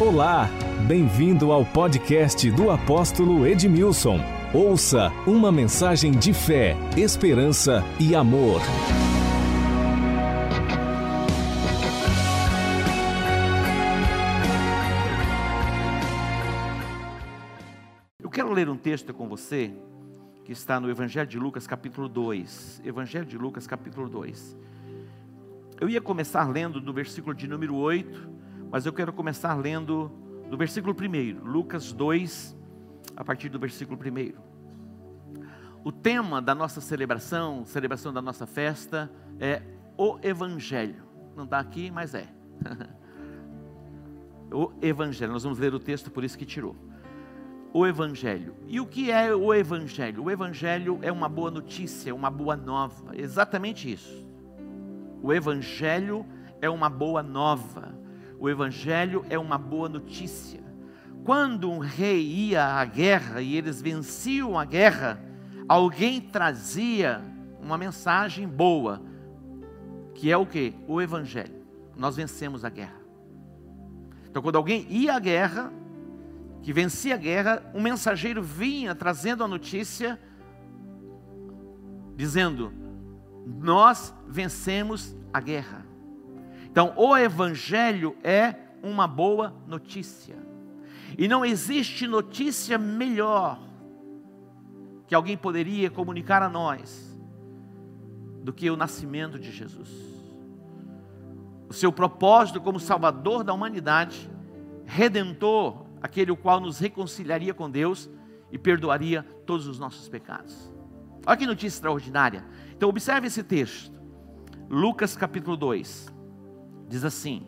Olá, bem-vindo ao podcast do apóstolo Edmilson. Ouça uma mensagem de fé, esperança e amor. Eu quero ler um texto com você que está no Evangelho de Lucas, capítulo 2. Evangelho de Lucas, capítulo 2. Eu ia começar lendo do versículo de número 8, mas eu quero começar lendo do versículo 1, Lucas 2, a partir do versículo 1. O tema da nossa celebração, celebração da nossa festa, é o Evangelho. Não está aqui, mas é. o Evangelho. Nós vamos ler o texto, por isso que tirou. O Evangelho. E o que é o Evangelho? O Evangelho é uma boa notícia, uma boa nova. Exatamente isso. O Evangelho é uma boa nova. O Evangelho é uma boa notícia. Quando um rei ia à guerra e eles venciam a guerra, alguém trazia uma mensagem boa, que é o que? O Evangelho. Nós vencemos a guerra. Então, quando alguém ia à guerra, que vencia a guerra, um mensageiro vinha trazendo a notícia, dizendo: Nós vencemos a guerra. Então, o Evangelho é uma boa notícia. E não existe notícia melhor que alguém poderia comunicar a nós do que o nascimento de Jesus. O seu propósito como Salvador da humanidade, redentor, aquele o qual nos reconciliaria com Deus e perdoaria todos os nossos pecados. Olha que notícia extraordinária. Então, observe esse texto. Lucas capítulo 2 diz assim: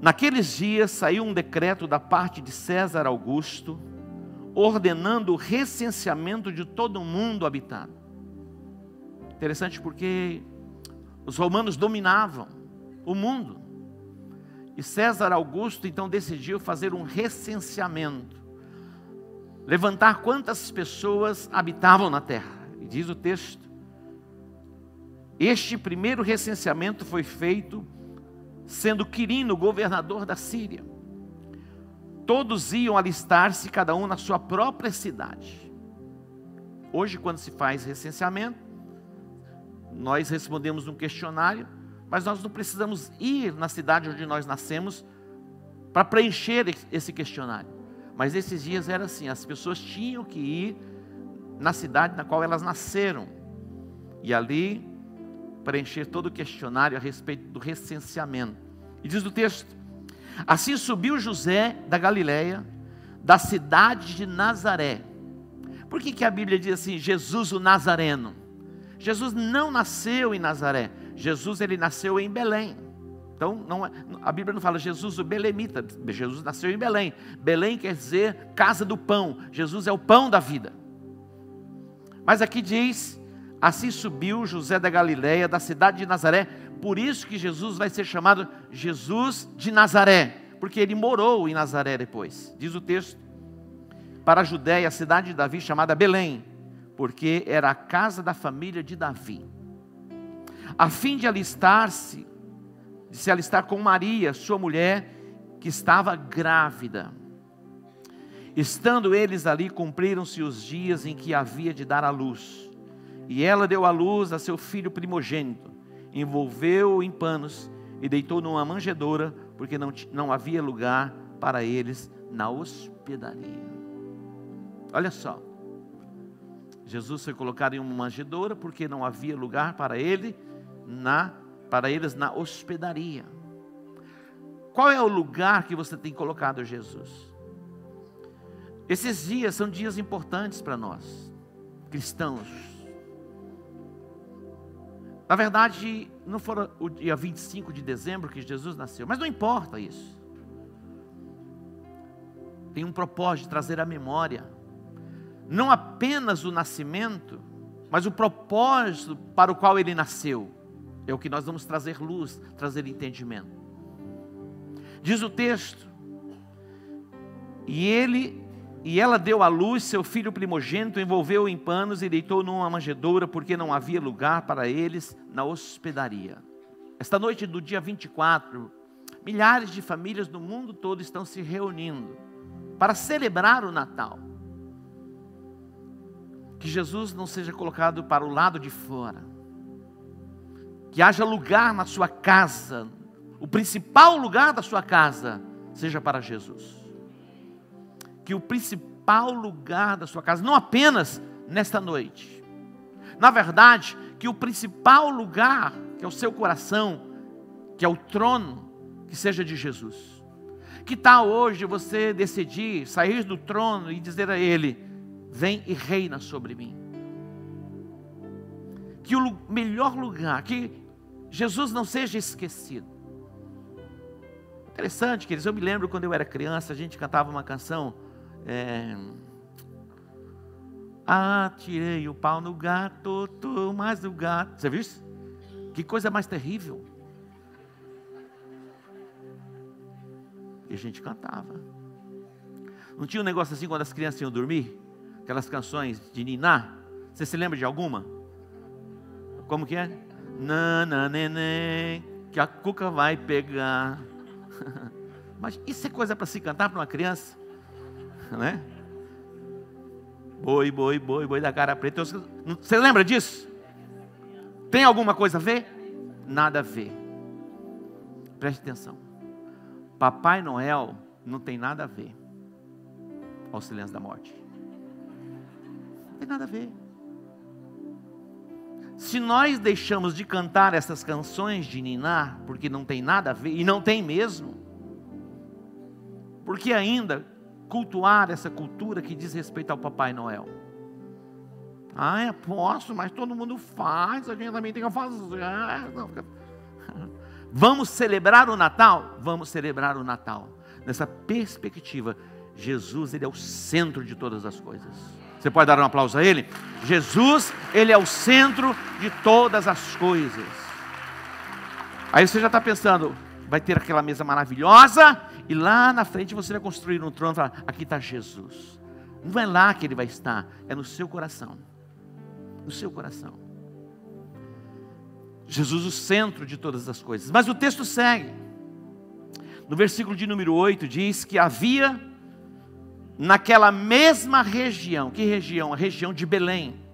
Naqueles dias saiu um decreto da parte de César Augusto, ordenando o recenseamento de todo o mundo habitado. Interessante porque os romanos dominavam o mundo. E César Augusto então decidiu fazer um recenseamento, levantar quantas pessoas habitavam na terra. E diz o texto: este primeiro recenseamento foi feito sendo Quirino governador da Síria. Todos iam alistar-se, cada um na sua própria cidade. Hoje, quando se faz recenseamento, nós respondemos um questionário, mas nós não precisamos ir na cidade onde nós nascemos para preencher esse questionário. Mas esses dias era assim: as pessoas tinham que ir na cidade na qual elas nasceram. E ali preencher todo o questionário a respeito do recenseamento. E diz o texto: Assim subiu José da Galiléia, da cidade de Nazaré. Por que, que a Bíblia diz assim, Jesus o Nazareno? Jesus não nasceu em Nazaré, Jesus ele nasceu em Belém. Então, não é, a Bíblia não fala Jesus o Belemita, Jesus nasceu em Belém. Belém quer dizer casa do pão, Jesus é o pão da vida. Mas aqui diz Assim subiu José da Galiléia, da cidade de Nazaré, por isso que Jesus vai ser chamado Jesus de Nazaré, porque ele morou em Nazaré depois. Diz o texto: para a Judéia, a cidade de Davi, chamada Belém, porque era a casa da família de Davi, a fim de alistar-se, de se alistar com Maria, sua mulher, que estava grávida. Estando eles ali, cumpriram-se os dias em que havia de dar à luz. E ela deu à luz a seu filho primogênito, envolveu-o em panos e deitou numa manjedoura, porque não, não havia lugar para eles na hospedaria. Olha só, Jesus foi colocado em uma manjedoura porque não havia lugar para ele na para eles na hospedaria. Qual é o lugar que você tem colocado Jesus? Esses dias são dias importantes para nós, cristãos. Na verdade, não foi o dia 25 de dezembro que Jesus nasceu, mas não importa isso. Tem um propósito de trazer à memória, não apenas o nascimento, mas o propósito para o qual ele nasceu. É o que nós vamos trazer luz, trazer entendimento. Diz o texto: E ele e ela deu à luz seu filho primogênito, envolveu-o em panos e deitou numa manjedoura, porque não havia lugar para eles na hospedaria. Esta noite do dia 24, milhares de famílias no mundo todo estão se reunindo para celebrar o Natal. Que Jesus não seja colocado para o lado de fora. Que haja lugar na sua casa, o principal lugar da sua casa seja para Jesus. Que o principal lugar da sua casa, não apenas nesta noite, na verdade, que o principal lugar, que é o seu coração, que é o trono, que seja de Jesus. Que tal hoje você decidir sair do trono e dizer a Ele: Vem e reina sobre mim? Que o melhor lugar, que Jesus não seja esquecido. Interessante, queridos, eu me lembro quando eu era criança, a gente cantava uma canção. É... Ah, tirei o pau no gato, tô mais no gato. Você viu isso? Que coisa mais terrível. E a gente cantava. Não tinha um negócio assim quando as crianças iam dormir? Aquelas canções de Niná? Você se lembra de alguma? Como que é? Nana, neném, que a cuca vai pegar. Mas isso é coisa para se cantar para uma criança? Né? Boi, boi, boi, boi da cara preta. Você lembra disso? Tem alguma coisa a ver? Nada a ver. Preste atenção. Papai Noel não tem nada a ver ao silêncio da morte. Não tem nada a ver. Se nós deixamos de cantar essas canções de Niná, porque não tem nada a ver, e não tem mesmo, porque ainda cultuar essa cultura que diz respeito ao Papai Noel? Ah, é, posso, mas todo mundo faz, a gente também tem que fazer. Não, Vamos celebrar o Natal? Vamos celebrar o Natal. Nessa perspectiva, Jesus, ele é o centro de todas as coisas. Você pode dar um aplauso a ele? Jesus, ele é o centro de todas as coisas. Aí você já está pensando, vai ter aquela mesa maravilhosa, e lá na frente você vai construir um trono e falar: aqui está Jesus. Não é lá que ele vai estar, é no seu coração. No seu coração. Jesus, o centro de todas as coisas. Mas o texto segue. No versículo de número 8 diz que havia naquela mesma região, que região? A região de Belém.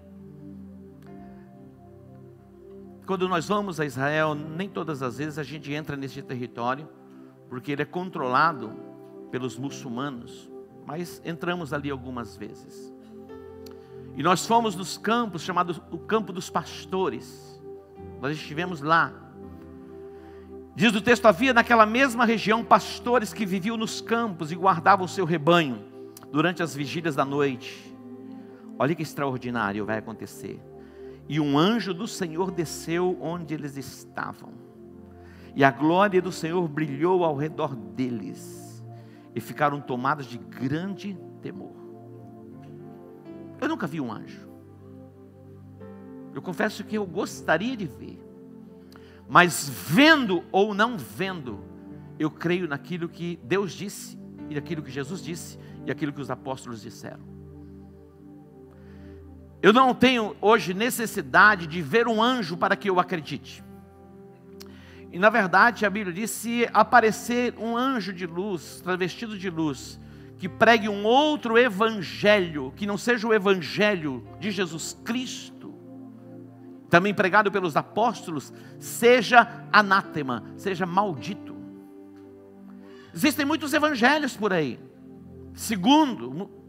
Quando nós vamos a Israel, nem todas as vezes a gente entra nesse território, porque ele é controlado pelos muçulmanos, mas entramos ali algumas vezes. E nós fomos nos campos, chamado o campo dos pastores. Nós estivemos lá. Diz o texto: havia naquela mesma região pastores que viviam nos campos e guardavam o seu rebanho durante as vigílias da noite. Olha que extraordinário vai acontecer. E um anjo do Senhor desceu onde eles estavam, e a glória do Senhor brilhou ao redor deles, e ficaram tomados de grande temor. Eu nunca vi um anjo. Eu confesso que eu gostaria de ver. Mas vendo ou não vendo, eu creio naquilo que Deus disse, e naquilo que Jesus disse, e aquilo que os apóstolos disseram. Eu não tenho hoje necessidade de ver um anjo para que eu acredite. E na verdade a Bíblia diz: se aparecer um anjo de luz, travestido de luz, que pregue um outro evangelho, que não seja o evangelho de Jesus Cristo, também pregado pelos apóstolos, seja anátema, seja maldito. Existem muitos evangelhos por aí, segundo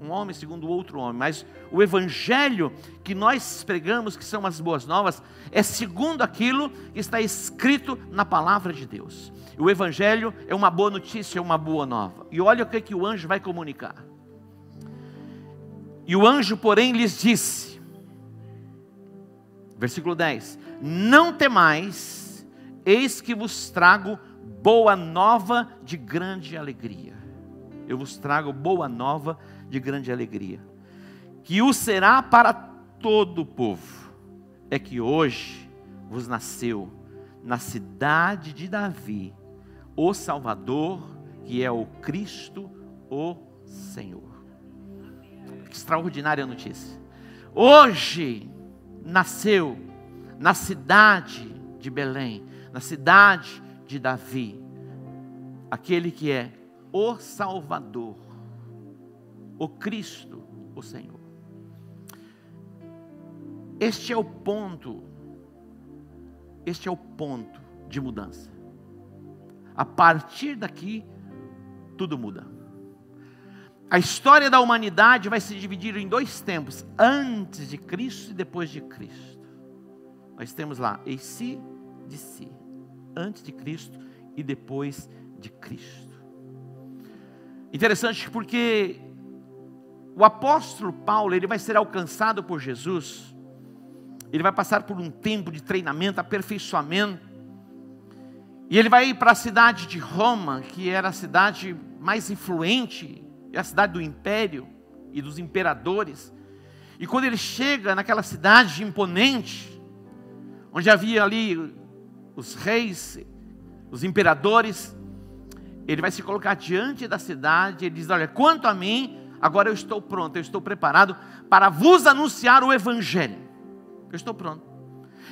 um homem, segundo outro homem, mas o evangelho que nós pregamos, que são as boas novas, é segundo aquilo que está escrito na palavra de Deus. O evangelho é uma boa notícia, é uma boa nova. E olha o que, que o anjo vai comunicar. E o anjo, porém, lhes disse: Versículo 10: Não temais, eis que vos trago boa nova de grande alegria. Eu vos trago boa nova de grande alegria, que o será para todo o povo. É que hoje vos nasceu na cidade de Davi o Salvador, que é o Cristo, o Senhor. Extraordinária notícia. Hoje nasceu na cidade de Belém, na cidade de Davi, aquele que é o Salvador, o Cristo, o Senhor. Este é o ponto, este é o ponto de mudança. A partir daqui, tudo muda. A história da humanidade vai se dividir em dois tempos: antes de Cristo e depois de Cristo. Nós temos lá, em si de si, antes de Cristo e depois de Cristo. Interessante porque o apóstolo Paulo, ele vai ser alcançado por Jesus, ele vai passar por um tempo de treinamento, aperfeiçoamento, e ele vai para a cidade de Roma, que era a cidade mais influente, a cidade do império e dos imperadores. E quando ele chega naquela cidade imponente, onde havia ali os reis, os imperadores, ele vai se colocar diante da cidade, ele diz: Olha, quanto a mim, agora eu estou pronto, eu estou preparado para vos anunciar o Evangelho. Eu estou pronto.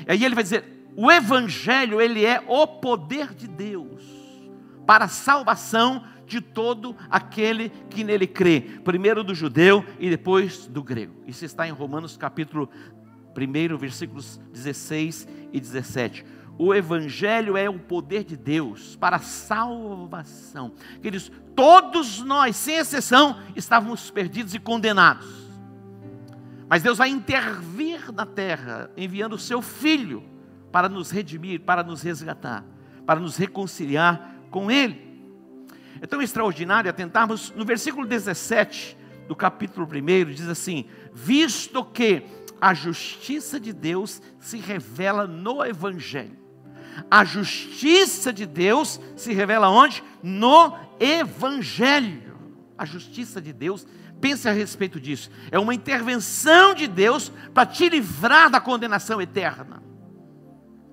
E aí ele vai dizer: o Evangelho, ele é o poder de Deus para a salvação de todo aquele que nele crê, primeiro do judeu e depois do grego. Isso está em Romanos capítulo 1, versículos 16 e 17. O Evangelho é o poder de Deus para a salvação. Queridos, todos nós, sem exceção, estávamos perdidos e condenados. Mas Deus vai intervir na terra, enviando o seu Filho para nos redimir, para nos resgatar, para nos reconciliar com Ele. É tão extraordinário atentarmos no versículo 17 do capítulo 1, diz assim: Visto que a justiça de Deus se revela no Evangelho a justiça de Deus se revela onde? No Evangelho. A justiça de Deus, pense a respeito disso, é uma intervenção de Deus para te livrar da condenação eterna,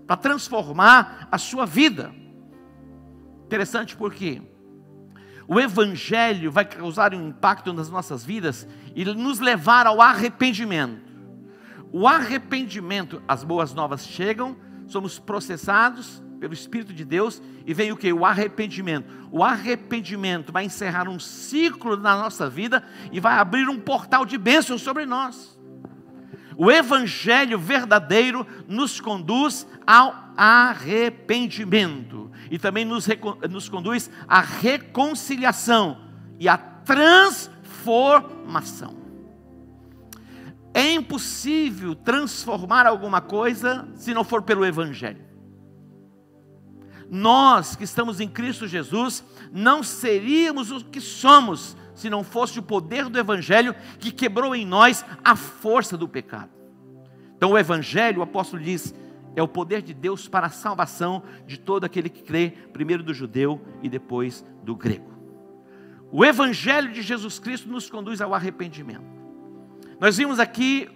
para transformar a sua vida. Interessante porque o Evangelho vai causar um impacto nas nossas vidas e nos levar ao arrependimento. O arrependimento, as boas novas chegam, somos processados pelo Espírito de Deus e vem o que? O arrependimento. O arrependimento vai encerrar um ciclo na nossa vida e vai abrir um portal de bênçãos sobre nós. O Evangelho verdadeiro nos conduz ao arrependimento e também nos, nos conduz à reconciliação e à transformação. É impossível transformar alguma coisa se não for pelo Evangelho. Nós que estamos em Cristo Jesus, não seríamos o que somos se não fosse o poder do Evangelho que quebrou em nós a força do pecado. Então, o Evangelho, o apóstolo diz, é o poder de Deus para a salvação de todo aquele que crê, primeiro do judeu e depois do grego. O Evangelho de Jesus Cristo nos conduz ao arrependimento. Nós vimos aqui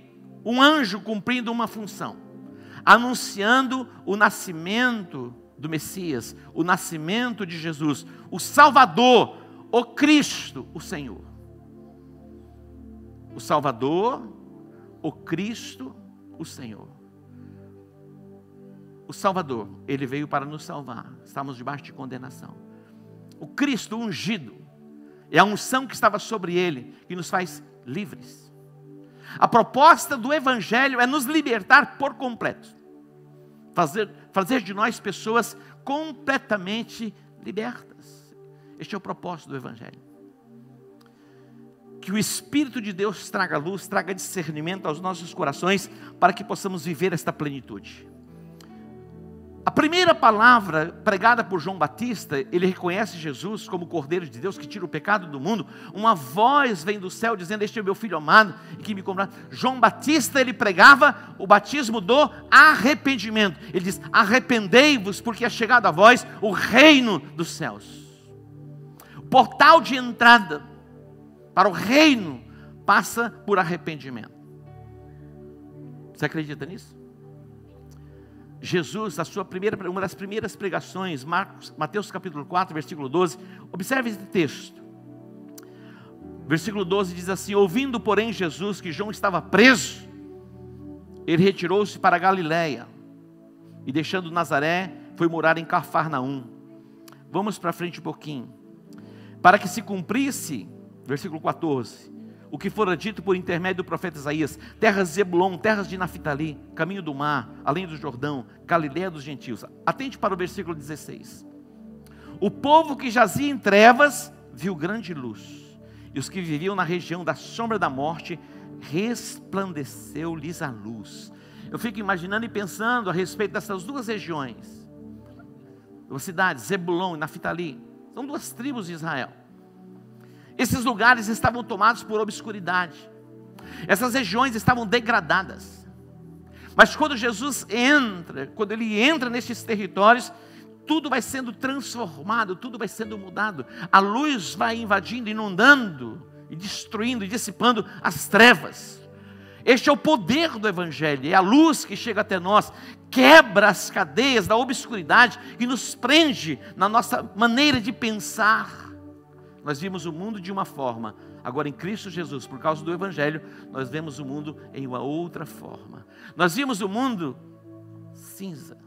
um anjo cumprindo uma função, anunciando o nascimento do Messias, o nascimento de Jesus, o Salvador, o Cristo, o Senhor. O Salvador, o Cristo, o Senhor. O Salvador, ele veio para nos salvar, estamos debaixo de condenação. O Cristo ungido, é a unção que estava sobre ele, que nos faz livres. A proposta do Evangelho é nos libertar por completo, fazer, fazer de nós pessoas completamente libertas. Este é o propósito do Evangelho. Que o Espírito de Deus traga luz, traga discernimento aos nossos corações, para que possamos viver esta plenitude. A primeira palavra pregada por João Batista, ele reconhece Jesus como o Cordeiro de Deus que tira o pecado do mundo. Uma voz vem do céu dizendo: Este é o meu filho amado e que me comprou. João Batista, ele pregava o batismo do arrependimento. Ele diz: Arrependei-vos, porque é chegado a vós o reino dos céus. O portal de entrada para o reino passa por arrependimento. Você acredita nisso? Jesus, a sua primeira, uma das primeiras pregações, Marcos, Mateus capítulo 4, versículo 12. Observe esse texto. Versículo 12 diz assim: Ouvindo, porém, Jesus que João estava preso, ele retirou-se para Galiléia e, deixando Nazaré, foi morar em Cafarnaum. Vamos para frente um pouquinho. Para que se cumprisse, versículo 14, o que fora dito por intermédio do profeta Isaías: terras de Zebulon, terras de Naphtali, caminho do mar, além do Jordão, Galiléia dos gentios. Atente para o versículo 16. O povo que jazia em trevas viu grande luz, e os que viviam na região da sombra da morte resplandeceu-lhes a luz. Eu fico imaginando e pensando a respeito dessas duas regiões, duas cidades, Zebulon e Naphtali, são duas tribos de Israel. Esses lugares estavam tomados por obscuridade, essas regiões estavam degradadas. Mas quando Jesus entra, quando ele entra nesses territórios, tudo vai sendo transformado, tudo vai sendo mudado. A luz vai invadindo, inundando e destruindo e dissipando as trevas. Este é o poder do Evangelho, é a luz que chega até nós, quebra as cadeias da obscuridade e nos prende na nossa maneira de pensar. Nós vimos o mundo de uma forma, agora em Cristo Jesus, por causa do Evangelho, nós vemos o mundo em uma outra forma. Nós vimos o mundo cinza,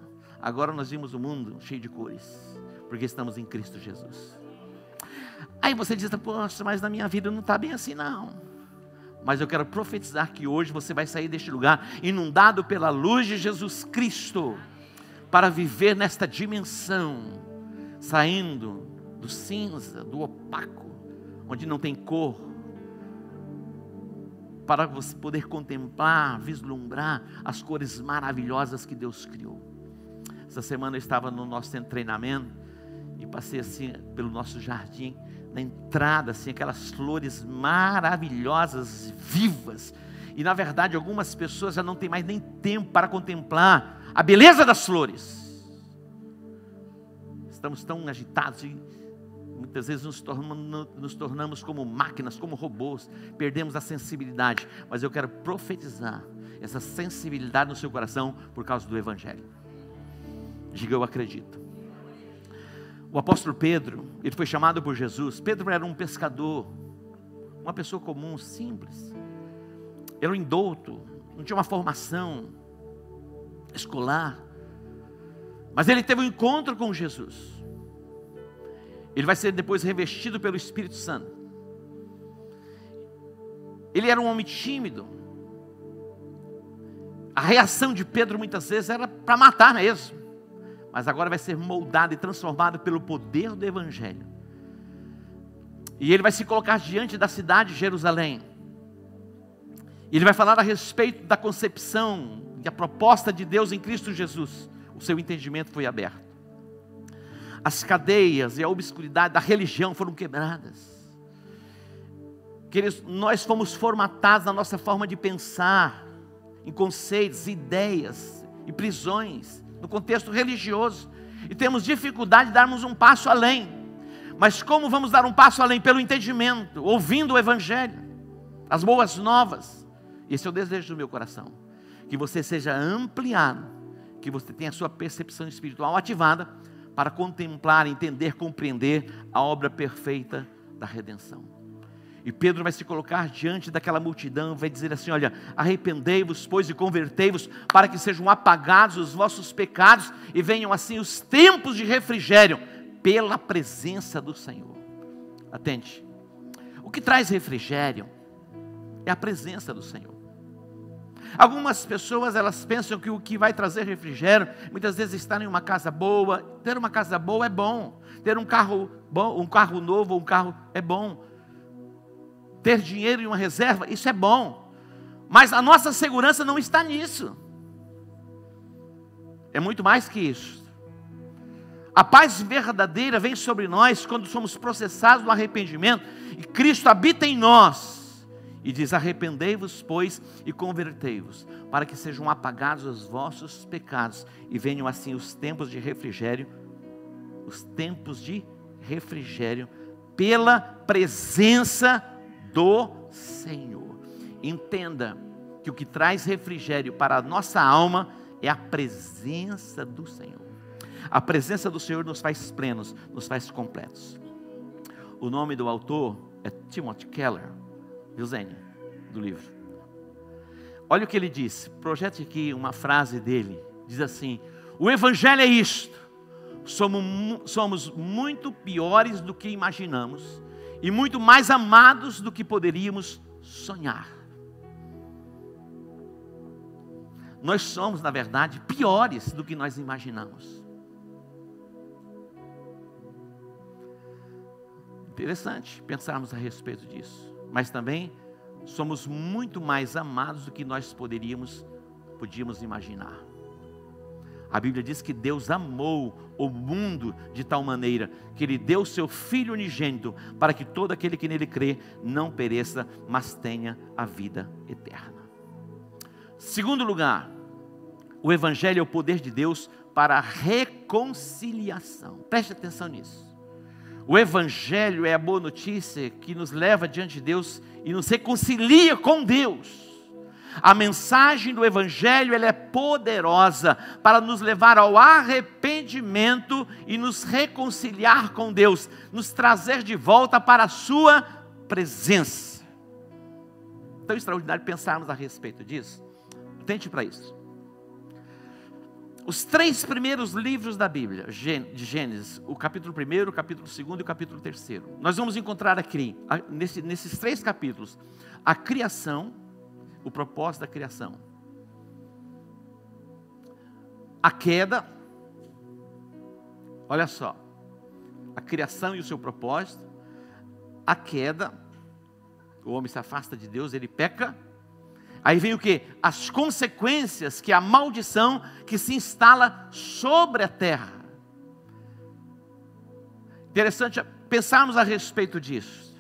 agora nós vimos o mundo cheio de cores, porque estamos em Cristo Jesus. Aí você diz, poxa, mas na minha vida não está bem assim, não. Mas eu quero profetizar que hoje você vai sair deste lugar inundado pela luz de Jesus Cristo, para viver nesta dimensão, saindo do cinza, do opaco, onde não tem cor, para você poder contemplar, vislumbrar as cores maravilhosas que Deus criou. Essa semana eu estava no nosso treinamento e passei assim pelo nosso jardim na entrada, assim, aquelas flores maravilhosas, vivas. E na verdade, algumas pessoas já não têm mais nem tempo para contemplar a beleza das flores. Estamos tão agitados e muitas vezes nos tornamos, nos tornamos como máquinas, como robôs, perdemos a sensibilidade. Mas eu quero profetizar essa sensibilidade no seu coração por causa do Evangelho. Diga, eu acredito. O apóstolo Pedro, ele foi chamado por Jesus. Pedro era um pescador, uma pessoa comum, simples. Era um indouto, não tinha uma formação escolar. Mas ele teve um encontro com Jesus. Ele vai ser depois revestido pelo Espírito Santo. Ele era um homem tímido. A reação de Pedro muitas vezes era para matar mesmo mas agora vai ser moldado e transformado pelo poder do Evangelho. E ele vai se colocar diante da cidade de Jerusalém. E ele vai falar a respeito da concepção e a proposta de Deus em Cristo Jesus. O seu entendimento foi aberto. As cadeias e a obscuridade da religião foram quebradas. Queridos, nós fomos formatados na nossa forma de pensar, em conceitos, ideias e prisões no contexto religioso, e temos dificuldade de darmos um passo além. Mas como vamos dar um passo além? Pelo entendimento, ouvindo o Evangelho, as boas novas. Esse é o desejo do meu coração. Que você seja ampliado, que você tenha a sua percepção espiritual ativada para contemplar, entender, compreender a obra perfeita da redenção. E Pedro vai se colocar diante daquela multidão, vai dizer assim: Olha, arrependei-vos, pois, e convertei-vos, para que sejam apagados os vossos pecados e venham assim os tempos de refrigério, pela presença do Senhor. Atente, o que traz refrigério é a presença do Senhor. Algumas pessoas elas pensam que o que vai trazer refrigério, muitas vezes estar em uma casa boa. Ter uma casa boa é bom. Ter um carro bom, um carro novo, um carro é bom ter dinheiro e uma reserva, isso é bom. Mas a nossa segurança não está nisso. É muito mais que isso. A paz verdadeira vem sobre nós quando somos processados no arrependimento e Cristo habita em nós. E diz: Arrependei-vos, pois, e convertei-vos, para que sejam apagados os vossos pecados e venham assim os tempos de refrigério, os tempos de refrigério, pela presença do Senhor. Entenda que o que traz refrigério para a nossa alma é a presença do Senhor. A presença do Senhor nos faz plenos, nos faz completos. O nome do autor é Timothy Keller, viu, do livro. Olha o que ele diz, projete aqui uma frase dele, diz assim: O Evangelho é isto, somos, somos muito piores do que imaginamos e muito mais amados do que poderíamos sonhar. Nós somos, na verdade, piores do que nós imaginamos. Interessante pensarmos a respeito disso, mas também somos muito mais amados do que nós poderíamos podíamos imaginar. A Bíblia diz que Deus amou o mundo de tal maneira que Ele deu seu Filho unigênito para que todo aquele que nele crê não pereça, mas tenha a vida eterna. Segundo lugar, o Evangelho é o poder de Deus para a reconciliação. Preste atenção nisso. O Evangelho é a boa notícia que nos leva diante de Deus e nos reconcilia com Deus. A mensagem do Evangelho ela é poderosa para nos levar ao arrependimento e nos reconciliar com Deus, nos trazer de volta para a Sua presença. Tão extraordinário pensarmos a respeito disso. Tente para isso. Os três primeiros livros da Bíblia, de Gênesis, o capítulo 1, o capítulo 2 e o capítulo 3. Nós vamos encontrar aqui, nesses três capítulos, a criação, o propósito da criação. A queda, olha só, a criação e o seu propósito, a queda, o homem se afasta de Deus, ele peca. Aí vem o que? As consequências que a maldição que se instala sobre a terra. Interessante pensarmos a respeito disso.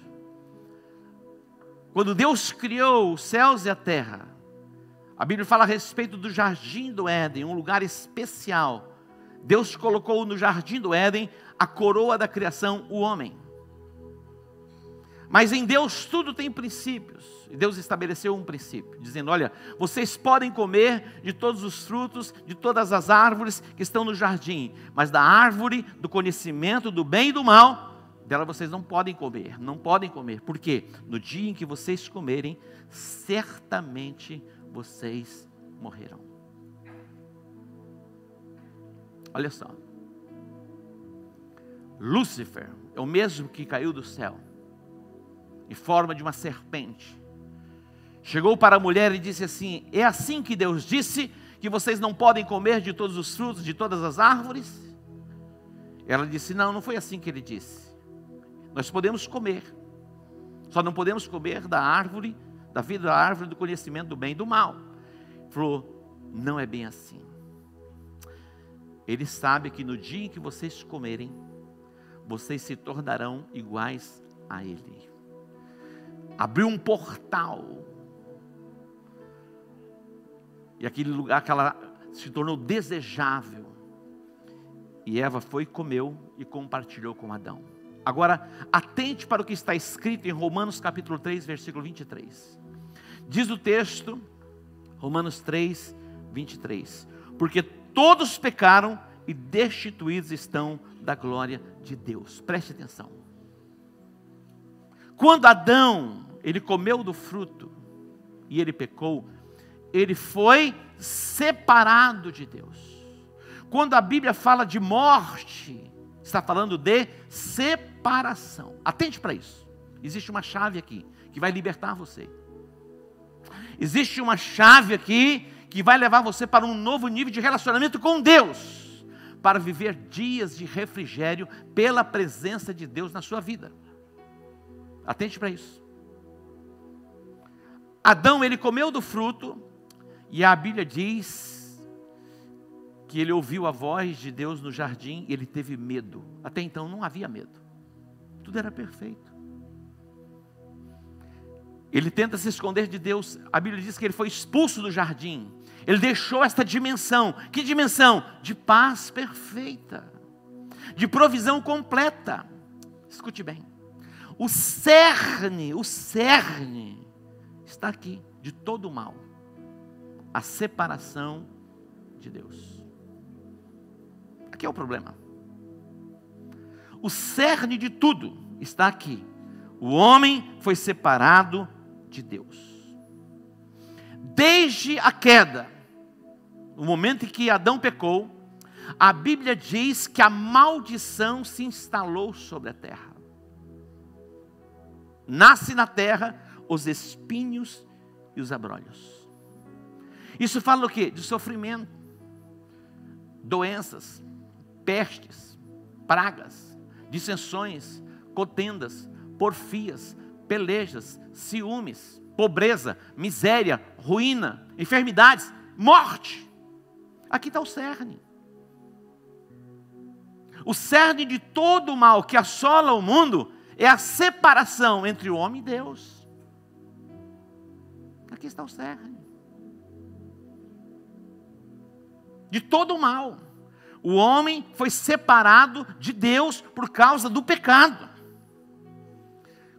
Quando Deus criou os céus e a terra, a Bíblia fala a respeito do jardim do Éden, um lugar especial. Deus colocou no jardim do Éden a coroa da criação, o homem. Mas em Deus tudo tem princípios. E Deus estabeleceu um princípio, dizendo: Olha, vocês podem comer de todos os frutos, de todas as árvores que estão no jardim, mas da árvore do conhecimento do bem e do mal, dela vocês não podem comer, não podem comer, porque no dia em que vocês comerem, certamente vocês morrerão. Olha só. Lúcifer é o mesmo que caiu do céu, em forma de uma serpente. Chegou para a mulher e disse assim: É assim que Deus disse que vocês não podem comer de todos os frutos, de todas as árvores? Ela disse: Não, não foi assim que ele disse. Nós podemos comer, só não podemos comer da árvore, da vida da árvore do conhecimento do bem e do mal. Falou, não é bem assim. Ele sabe que no dia em que vocês comerem, vocês se tornarão iguais a Ele. Abriu um portal. E aquele lugar, aquela se tornou desejável. E Eva foi, comeu e compartilhou com Adão. Agora, atente para o que está escrito em Romanos capítulo 3, versículo 23. Diz o texto, Romanos 3, 23. Porque todos pecaram e destituídos estão da glória de Deus. Preste atenção. Quando Adão, ele comeu do fruto e ele pecou, ele foi separado de Deus. Quando a Bíblia fala de morte, está falando de separação. Atente para isso. Existe uma chave aqui que vai libertar você. Existe uma chave aqui que vai levar você para um novo nível de relacionamento com Deus, para viver dias de refrigério pela presença de Deus na sua vida. Atente para isso. Adão, ele comeu do fruto, e a Bíblia diz que ele ouviu a voz de Deus no jardim e ele teve medo. Até então não havia medo. Tudo era perfeito. Ele tenta se esconder de Deus. A Bíblia diz que ele foi expulso do jardim. Ele deixou esta dimensão. Que dimensão? De paz perfeita. De provisão completa. Escute bem. O cerne, o cerne está aqui de todo o mal. A separação de Deus. Aqui é o problema. O cerne de tudo está aqui. O homem foi separado de Deus. Desde a queda, no momento em que Adão pecou, a Bíblia diz que a maldição se instalou sobre a terra. Nasce na terra os espinhos e os abrolhos. Isso fala o quê? De sofrimento, doenças, pestes, pragas, dissensões, contendas, porfias, pelejas, ciúmes, pobreza, miséria, ruína, enfermidades, morte. Aqui está o cerne. O cerne de todo o mal que assola o mundo é a separação entre o homem e Deus. Aqui está o cerne. De todo o mal. O homem foi separado de Deus por causa do pecado.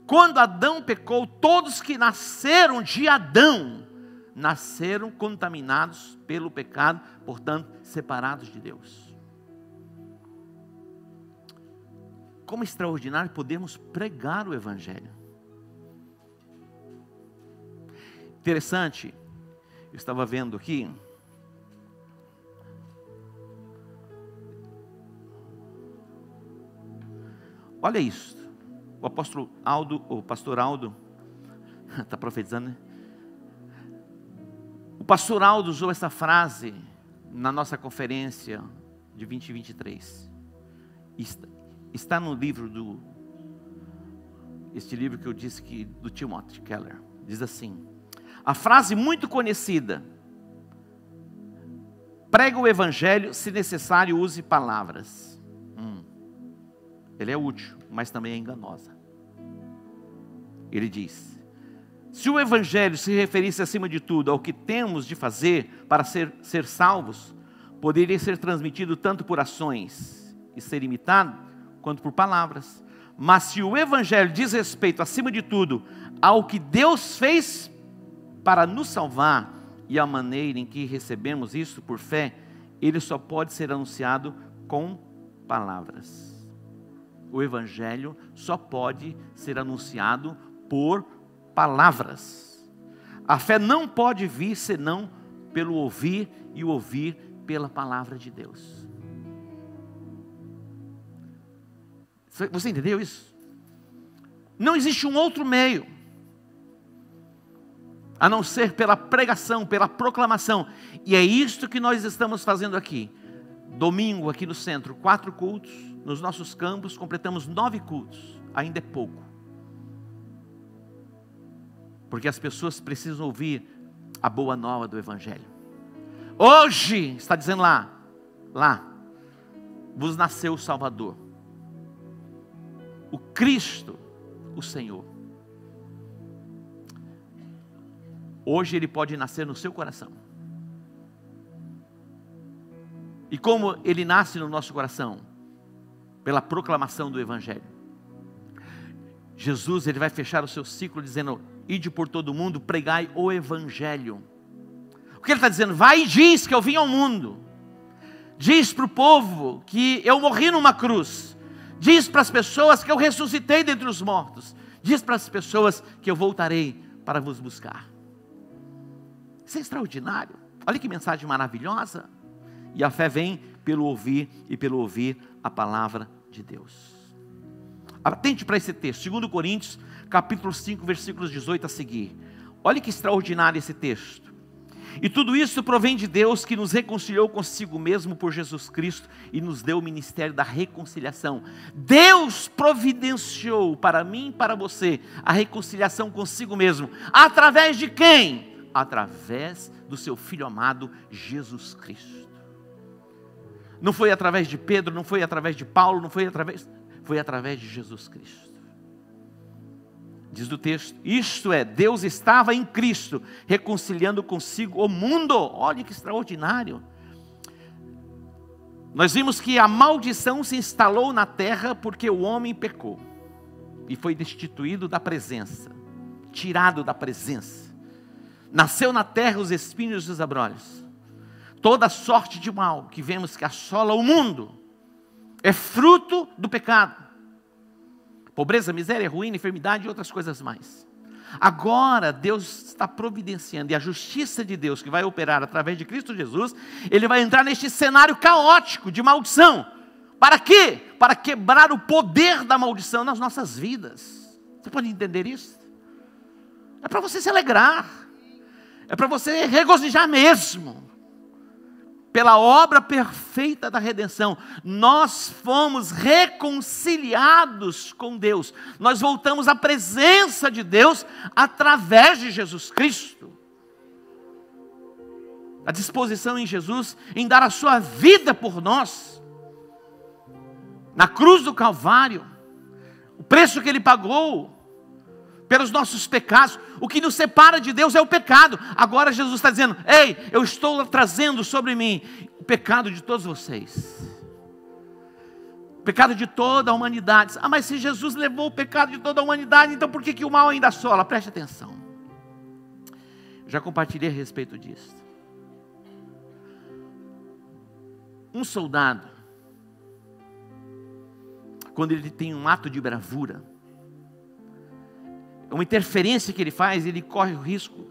Quando Adão pecou, todos que nasceram de Adão nasceram contaminados pelo pecado, portanto, separados de Deus. Como extraordinário podemos pregar o Evangelho. Interessante, eu estava vendo aqui, Olha isso. O apóstolo Aldo, o pastor Aldo, está profetizando, né? O pastor Aldo usou essa frase na nossa conferência de 2023. Está, no livro do. Este livro que eu disse que do Timothy Keller. Diz assim: a frase muito conhecida. Prega o evangelho, se necessário, use palavras. Hum. Ele é útil, mas também é enganosa. Ele diz: se o Evangelho se referisse acima de tudo ao que temos de fazer para ser, ser salvos, poderia ser transmitido tanto por ações e ser imitado, quanto por palavras. Mas se o Evangelho diz respeito, acima de tudo, ao que Deus fez para nos salvar e a maneira em que recebemos isso por fé, ele só pode ser anunciado com palavras o Evangelho só pode ser anunciado por palavras. A fé não pode vir senão pelo ouvir e o ouvir pela palavra de Deus. Você entendeu isso? Não existe um outro meio a não ser pela pregação, pela proclamação. E é isto que nós estamos fazendo aqui. Domingo, aqui no centro, quatro cultos nos nossos campos, completamos nove cultos, ainda é pouco. Porque as pessoas precisam ouvir a boa nova do Evangelho. Hoje, está dizendo lá, lá, vos nasceu o Salvador, o Cristo, o Senhor. Hoje ele pode nascer no seu coração. E como ele nasce no nosso coração? pela proclamação do Evangelho. Jesus ele vai fechar o seu ciclo dizendo: Ide por todo mundo, pregai o Evangelho. O que ele está dizendo? Vai e diz que eu vim ao mundo. Diz para o povo que eu morri numa cruz. Diz para as pessoas que eu ressuscitei dentre os mortos. Diz para as pessoas que eu voltarei para vos buscar. Isso é extraordinário. Olha que mensagem maravilhosa. E a fé vem pelo ouvir e pelo ouvir a palavra de Deus. Atente para esse texto, 2 Coríntios, capítulo 5, versículos 18 a seguir. Olha que extraordinário esse texto. E tudo isso provém de Deus que nos reconciliou consigo mesmo por Jesus Cristo e nos deu o ministério da reconciliação. Deus providenciou para mim e para você a reconciliação consigo mesmo. Através de quem? Através do seu filho amado Jesus Cristo. Não foi através de Pedro, não foi através de Paulo, não foi através, foi através de Jesus Cristo. Diz o texto: Isto é, Deus estava em Cristo, reconciliando consigo o mundo. Olha que extraordinário. Nós vimos que a maldição se instalou na terra porque o homem pecou e foi destituído da presença, tirado da presença. Nasceu na terra os espinhos e os abrolhos toda sorte de mal que vemos que assola o mundo é fruto do pecado. Pobreza, miséria, ruína, enfermidade e outras coisas mais. Agora Deus está providenciando e a justiça de Deus que vai operar através de Cristo Jesus, ele vai entrar neste cenário caótico de maldição. Para quê? Para quebrar o poder da maldição nas nossas vidas. Você pode entender isso? É para você se alegrar. É para você regozijar mesmo. Pela obra perfeita da redenção, nós fomos reconciliados com Deus, nós voltamos à presença de Deus através de Jesus Cristo. A disposição em Jesus em dar a sua vida por nós, na cruz do Calvário, o preço que ele pagou, pelos nossos pecados. O que nos separa de Deus é o pecado. Agora Jesus está dizendo: Ei, eu estou trazendo sobre mim o pecado de todos vocês. O pecado de toda a humanidade. Ah, mas se Jesus levou o pecado de toda a humanidade, então por que, que o mal ainda assola? Preste atenção. Já compartilhei a respeito disso. Um soldado, quando ele tem um ato de bravura, uma interferência que ele faz, ele corre o risco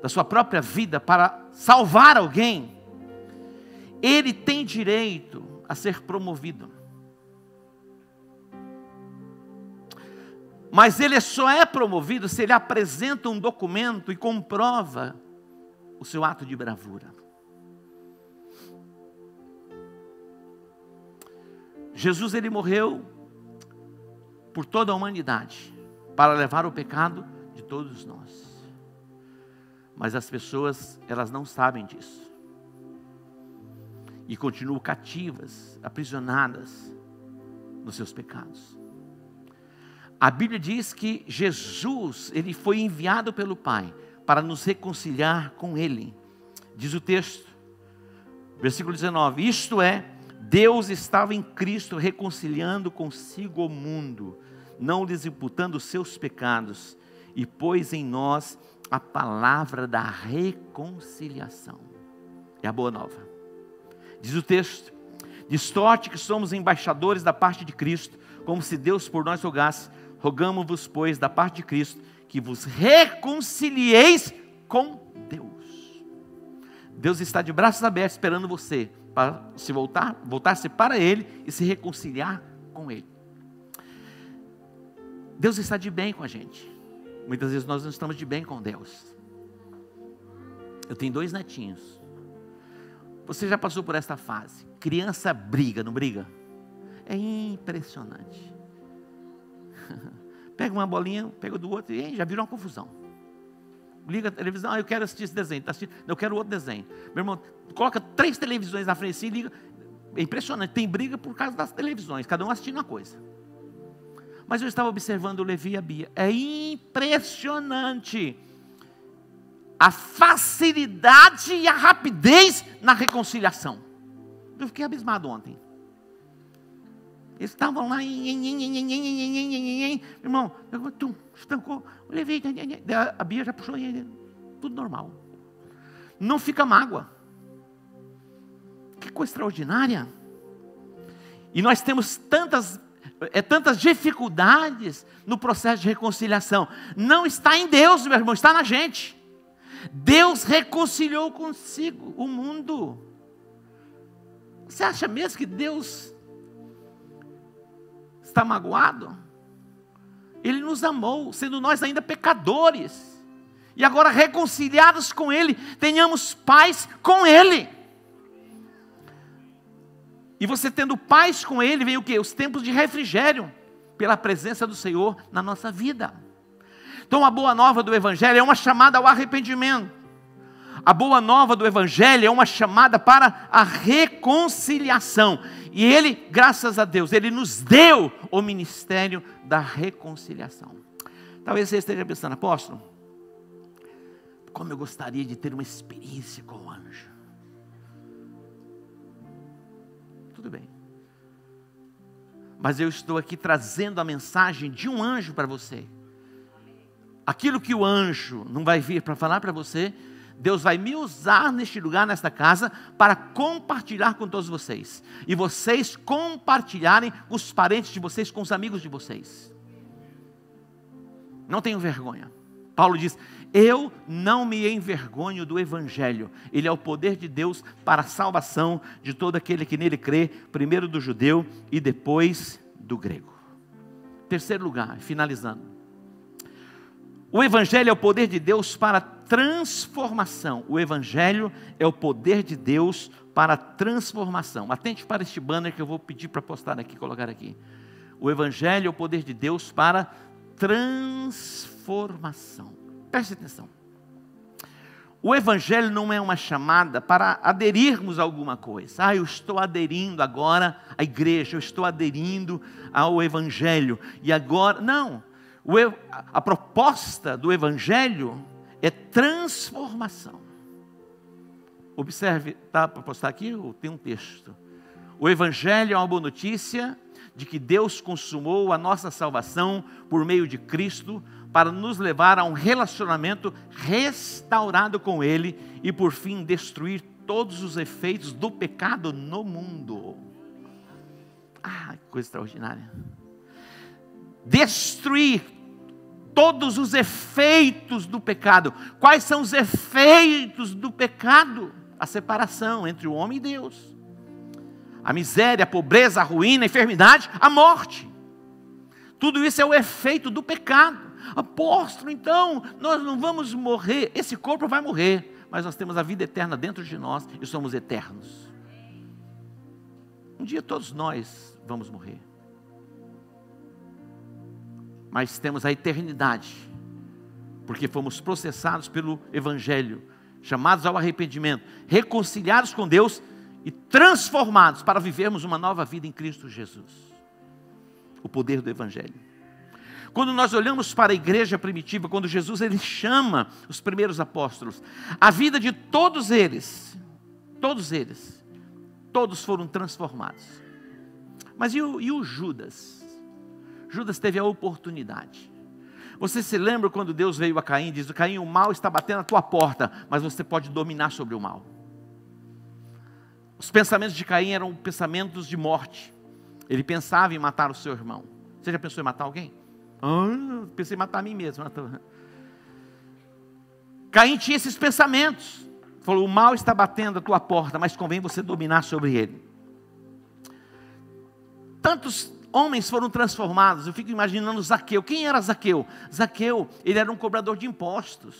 da sua própria vida para salvar alguém, ele tem direito a ser promovido. Mas ele só é promovido se ele apresenta um documento e comprova o seu ato de bravura. Jesus ele morreu por toda a humanidade para levar o pecado de todos nós. Mas as pessoas, elas não sabem disso. E continuam cativas, aprisionadas nos seus pecados. A Bíblia diz que Jesus, ele foi enviado pelo Pai para nos reconciliar com ele. Diz o texto, versículo 19: Isto é, Deus estava em Cristo reconciliando consigo o mundo não lhes imputando os seus pecados, e pôs em nós a palavra da reconciliação. É a boa nova. Diz o texto: de sorte que somos embaixadores da parte de Cristo, como se Deus por nós rogasse, rogamos-vos, pois, da parte de Cristo, que vos reconcilieis com Deus. Deus está de braços abertos esperando você para se voltar, voltar-se para Ele e se reconciliar com Ele. Deus está de bem com a gente. Muitas vezes nós não estamos de bem com Deus. Eu tenho dois netinhos. Você já passou por esta fase? Criança briga, não briga? É impressionante. pega uma bolinha, pega do outro e já virou uma confusão. Liga a televisão, ah, eu quero assistir esse desenho, tá eu quero outro desenho. Meu irmão, coloca três televisões na frente e liga. É impressionante, tem briga por causa das televisões, cada um assistindo uma coisa. Mas eu estava observando o Levi e a Bia. É impressionante a facilidade e a rapidez na reconciliação. Eu fiquei abismado ontem. Eles estavam lá, irmão, tum, estancou, Levi, a Bia já puxou, tudo normal. Não fica mágoa. Que coisa extraordinária. E nós temos tantas é tantas dificuldades no processo de reconciliação. Não está em Deus, meu irmão, está na gente. Deus reconciliou consigo o mundo. Você acha mesmo que Deus está magoado? Ele nos amou, sendo nós ainda pecadores. E agora reconciliados com Ele, tenhamos paz com Ele. E você tendo paz com Ele, vem o que? Os tempos de refrigério, pela presença do Senhor na nossa vida. Então a boa nova do Evangelho é uma chamada ao arrependimento. A boa nova do Evangelho é uma chamada para a reconciliação. E Ele, graças a Deus, Ele nos deu o ministério da reconciliação. Talvez você esteja pensando, apóstolo, como eu gostaria de ter uma experiência com o anjo. Tudo bem. Mas eu estou aqui trazendo a mensagem de um anjo para você. Aquilo que o anjo não vai vir para falar para você, Deus vai me usar neste lugar, nesta casa, para compartilhar com todos vocês. E vocês compartilharem com os parentes de vocês, com os amigos de vocês. Não tenham vergonha. Paulo diz: Eu não me envergonho do Evangelho. Ele é o poder de Deus para a salvação de todo aquele que nele crê, primeiro do judeu e depois do grego. Terceiro lugar, finalizando. O Evangelho é o poder de Deus para transformação. O Evangelho é o poder de Deus para transformação. Atente para este banner que eu vou pedir para postar aqui, colocar aqui. O Evangelho é o poder de Deus para transformação. Preste atenção. O Evangelho não é uma chamada para aderirmos a alguma coisa. Ah, eu estou aderindo agora à igreja, eu estou aderindo ao Evangelho. E agora. Não. a proposta do Evangelho é transformação. Observe, tá para postar aqui? Tem um texto. O Evangelho é uma boa notícia de que Deus consumou a nossa salvação por meio de Cristo para nos levar a um relacionamento restaurado com Ele e por fim destruir todos os efeitos do pecado no mundo. Ah, que coisa extraordinária. Destruir todos os efeitos do pecado. Quais são os efeitos do pecado? A separação entre o homem e Deus. A miséria, a pobreza, a ruína, a enfermidade, a morte. Tudo isso é o efeito do pecado. Apóstolo, então, nós não vamos morrer. Esse corpo vai morrer, mas nós temos a vida eterna dentro de nós e somos eternos. Um dia todos nós vamos morrer mas temos a eternidade, porque fomos processados pelo Evangelho, chamados ao arrependimento, reconciliados com Deus e transformados para vivermos uma nova vida em Cristo Jesus. O poder do Evangelho. Quando nós olhamos para a igreja primitiva, quando Jesus ele chama os primeiros apóstolos, a vida de todos eles, todos eles, todos foram transformados. Mas e o, e o Judas? Judas teve a oportunidade. Você se lembra quando Deus veio a Caim e diz: Caim, o mal está batendo na tua porta, mas você pode dominar sobre o mal. Os pensamentos de Caim eram pensamentos de morte. Ele pensava em matar o seu irmão. Você já pensou em matar alguém? Ah, pensei em matar a mim mesmo. Caim tinha esses pensamentos. Falou: o mal está batendo a tua porta, mas convém você dominar sobre ele. Tantos homens foram transformados. Eu fico imaginando Zaqueu. Quem era Zaqueu? Zaqueu, ele era um cobrador de impostos.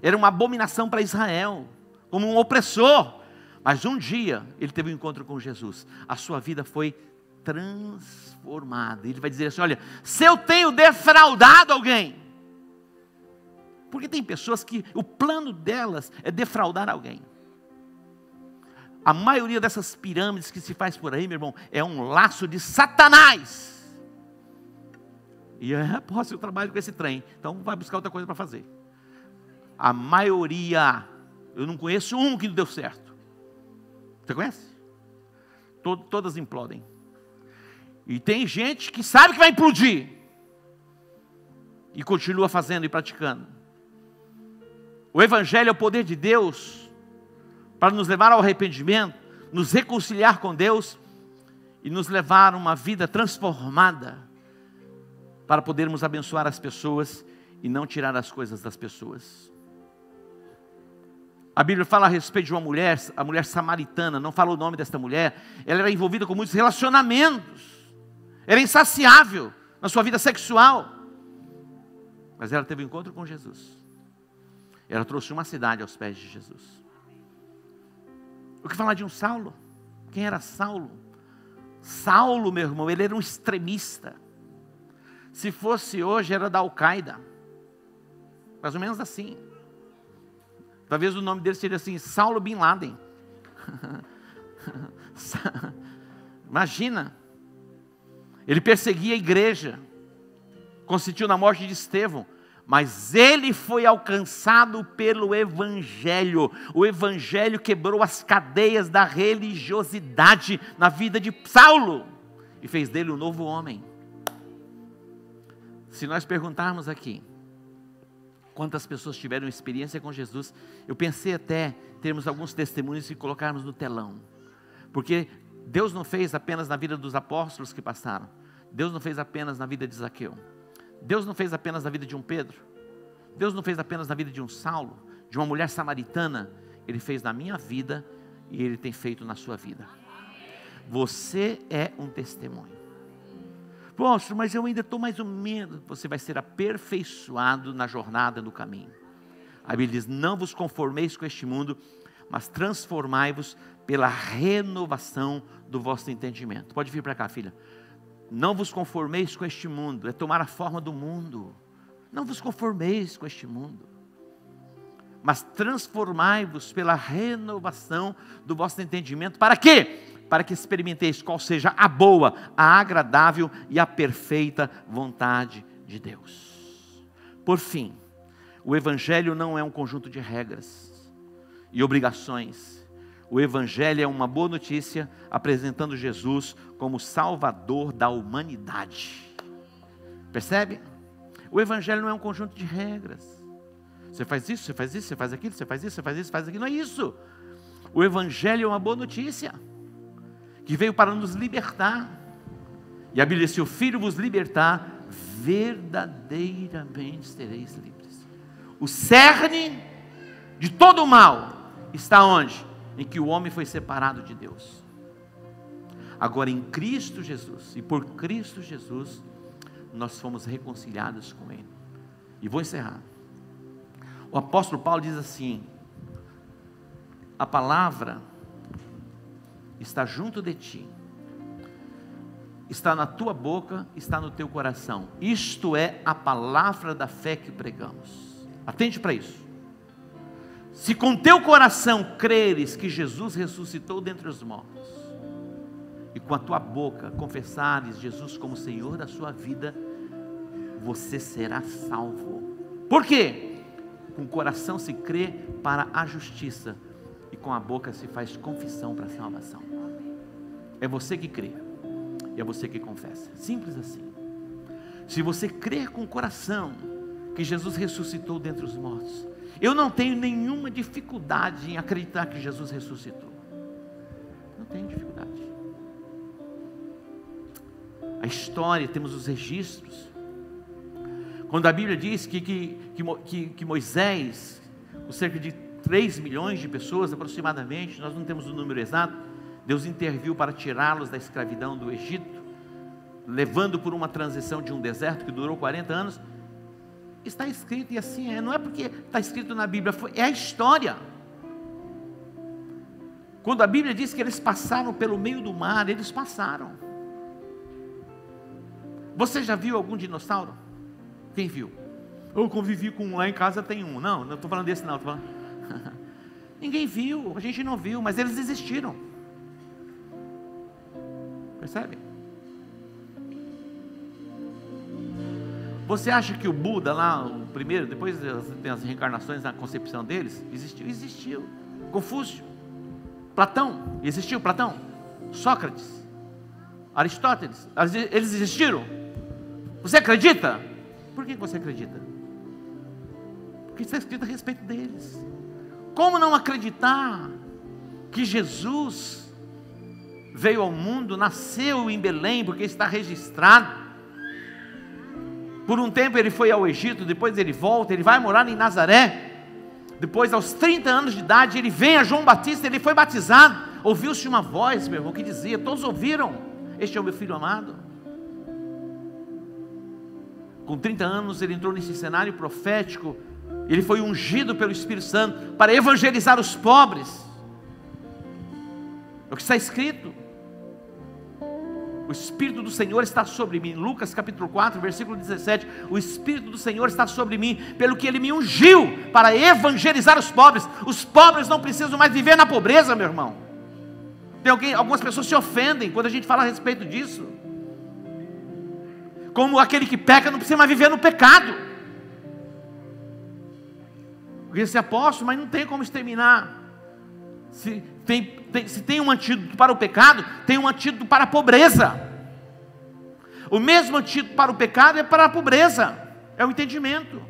Era uma abominação para Israel, como um opressor. Mas um dia ele teve um encontro com Jesus. A sua vida foi. Ele vai dizer assim: Olha, se eu tenho defraudado alguém, porque tem pessoas que o plano delas é defraudar alguém. A maioria dessas pirâmides que se faz por aí, meu irmão, é um laço de Satanás. E é, posso, eu trabalho com esse trem. Então vai buscar outra coisa para fazer. A maioria, eu não conheço um que não deu certo. Você conhece? Todo, todas implodem. E tem gente que sabe que vai implodir. E continua fazendo e praticando. O Evangelho é o poder de Deus para nos levar ao arrependimento, nos reconciliar com Deus e nos levar a uma vida transformada, para podermos abençoar as pessoas e não tirar as coisas das pessoas. A Bíblia fala a respeito de uma mulher, a mulher samaritana, não fala o nome desta mulher, ela era envolvida com muitos relacionamentos, era insaciável na sua vida sexual, mas ela teve um encontro com Jesus, ela trouxe uma cidade aos pés de Jesus. O que falar de um Saulo? Quem era Saulo? Saulo, meu irmão, ele era um extremista. Se fosse hoje, era da Al-Qaeda. Mais ou menos assim. Talvez o nome dele seria assim: Saulo Bin Laden. Imagina. Ele perseguia a igreja. Consentiu na morte de Estevão mas ele foi alcançado pelo Evangelho. O Evangelho quebrou as cadeias da religiosidade na vida de Saulo e fez dele um novo homem. Se nós perguntarmos aqui, quantas pessoas tiveram experiência com Jesus, eu pensei até termos alguns testemunhos e colocarmos no telão, porque Deus não fez apenas na vida dos apóstolos que passaram, Deus não fez apenas na vida de Zaqueu. Deus não fez apenas na vida de um Pedro, Deus não fez apenas na vida de um Saulo, de uma mulher samaritana, Ele fez na minha vida e Ele tem feito na sua vida. Você é um testemunho. Poxa, mas eu ainda estou mais ou menos. Você vai ser aperfeiçoado na jornada, no caminho. A Bíblia diz: Não vos conformeis com este mundo, mas transformai-vos pela renovação do vosso entendimento. Pode vir para cá, filha. Não vos conformeis com este mundo, é tomar a forma do mundo. Não vos conformeis com este mundo, mas transformai-vos pela renovação do vosso entendimento. Para quê? Para que experimenteis qual seja a boa, a agradável e a perfeita vontade de Deus. Por fim, o Evangelho não é um conjunto de regras e obrigações. O Evangelho é uma boa notícia apresentando Jesus como Salvador da humanidade. Percebe? O Evangelho não é um conjunto de regras. Você faz isso, você faz isso, você faz aquilo, você faz isso, você faz isso, você faz aquilo. Não é isso. O Evangelho é uma boa notícia que veio para nos libertar. E a Bíblia se o Filho vos libertar, verdadeiramente sereis livres. O cerne de todo o mal está onde? Em que o homem foi separado de Deus. Agora, em Cristo Jesus, e por Cristo Jesus, nós fomos reconciliados com Ele. E vou encerrar. O apóstolo Paulo diz assim: a palavra está junto de ti, está na tua boca, está no teu coração. Isto é a palavra da fé que pregamos. Atente para isso. Se com teu coração creres que Jesus ressuscitou dentre os mortos, e com a tua boca confessares Jesus como Senhor da sua vida, você será salvo. Por quê? Com o coração se crê para a justiça e com a boca se faz confissão para a salvação. É você que crê é você que confessa. Simples assim. Se você crer com o coração que Jesus ressuscitou dentre os mortos, eu não tenho nenhuma dificuldade em acreditar que Jesus ressuscitou. Não tenho dificuldade. A história, temos os registros. Quando a Bíblia diz que, que, que, que Moisés, com cerca de 3 milhões de pessoas aproximadamente, nós não temos o número exato, Deus interviu para tirá-los da escravidão do Egito, levando por uma transição de um deserto que durou 40 anos. Está escrito, e assim é, não é porque está escrito na Bíblia, é a história. Quando a Bíblia diz que eles passaram pelo meio do mar, eles passaram. Você já viu algum dinossauro? Quem viu? Eu convivi com um lá em casa, tem um. Não, não estou falando desse não. Falando... Ninguém viu, a gente não viu, mas eles existiram. Percebe? Você acha que o Buda lá, o primeiro, depois tem as reencarnações na concepção deles, existiu? Existiu. Confúcio, Platão, existiu Platão, Sócrates, Aristóteles, eles existiram? Você acredita? Por que você acredita? Porque está escrito a respeito deles. Como não acreditar que Jesus veio ao mundo, nasceu em Belém, porque está registrado. Por um tempo ele foi ao Egito, depois ele volta, ele vai morar em Nazaré. Depois, aos 30 anos de idade, ele vem a João Batista, ele foi batizado. Ouviu-se uma voz, meu irmão, que dizia: Todos ouviram, este é o meu filho amado. Com 30 anos, ele entrou nesse cenário profético. Ele foi ungido pelo Espírito Santo para evangelizar os pobres. É o que está escrito. O Espírito do Senhor está sobre mim. Lucas capítulo 4, versículo 17. O Espírito do Senhor está sobre mim, pelo que ele me ungiu para evangelizar os pobres. Os pobres não precisam mais viver na pobreza, meu irmão. Tem alguém, algumas pessoas se ofendem quando a gente fala a respeito disso como aquele que peca não precisa mais viver no pecado. Porque esse apóstolo, mas não tem como exterminar. Se tem, tem, se tem um antídoto para o pecado, tem um antídoto para a pobreza. O mesmo antídoto para o pecado é para a pobreza, é o entendimento,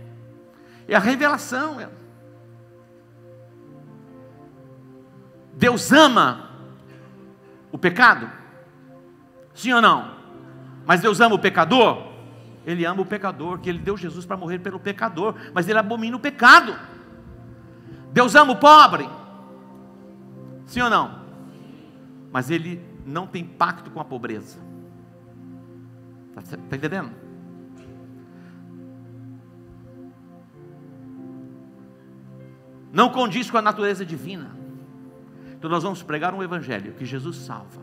é a revelação. É. Deus ama o pecado? Sim ou não? Mas Deus ama o pecador? ele ama o pecador, que ele deu Jesus para morrer pelo pecador, mas ele abomina o pecado. Deus ama o pobre, sim ou não? Mas ele não tem pacto com a pobreza. Está tá entendendo? Não condiz com a natureza divina. Então nós vamos pregar um evangelho que Jesus salva.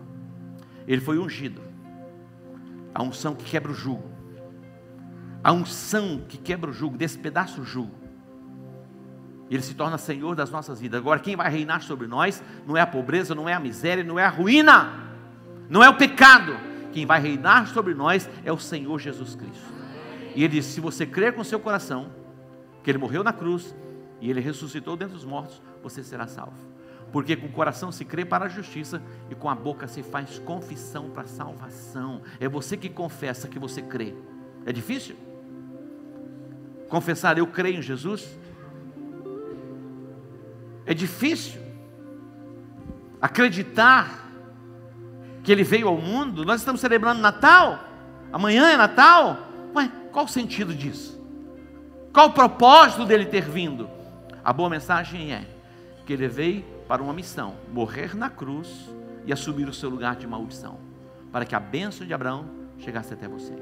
Ele foi ungido. A unção que quebra o jugo. A unção que quebra o jugo, despedaça o jugo. Ele se torna Senhor das nossas vidas. Agora, quem vai reinar sobre nós não é a pobreza, não é a miséria, não é a ruína, não é o pecado. Quem vai reinar sobre nós é o Senhor Jesus Cristo. E ele diz: se você crer com seu coração que ele morreu na cruz e ele ressuscitou dentre os mortos, você será salvo. Porque com o coração se crê para a justiça e com a boca se faz confissão para a salvação. É você que confessa que você crê. É difícil? Confessar eu creio em Jesus? É difícil acreditar que ele veio ao mundo. Nós estamos celebrando Natal. Amanhã é Natal. Ué, qual o sentido disso? Qual o propósito dele ter vindo? A boa mensagem é que ele veio para uma missão: morrer na cruz e assumir o seu lugar de maldição, para que a bênção de Abraão chegasse até você.